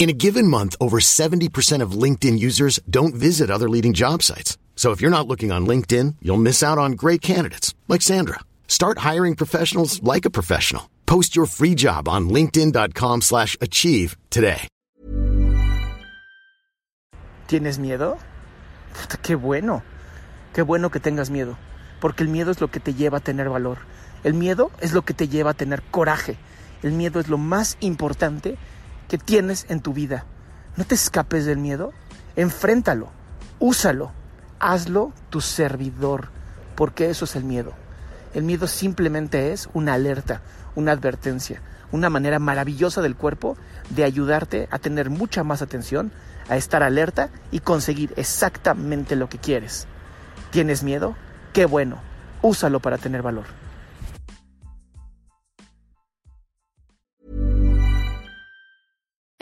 In a given month, over 70% of LinkedIn users don't visit other leading job sites. So if you're not looking on LinkedIn, you'll miss out on great candidates like Sandra. Start hiring professionals like a professional. Post your free job on linkedin.com/achieve today. ¿Tienes miedo? Qué bueno. Qué bueno que tengas miedo, porque el miedo es lo que te lleva a tener valor. El miedo es lo que te lleva a tener coraje. El miedo es lo más importante que tienes en tu vida. No te escapes del miedo, enfréntalo, úsalo, hazlo tu servidor, porque eso es el miedo. El miedo simplemente es una alerta, una advertencia, una manera maravillosa del cuerpo de ayudarte a tener mucha más atención, a estar alerta y conseguir exactamente lo que quieres. ¿Tienes miedo? Qué bueno, úsalo para tener valor.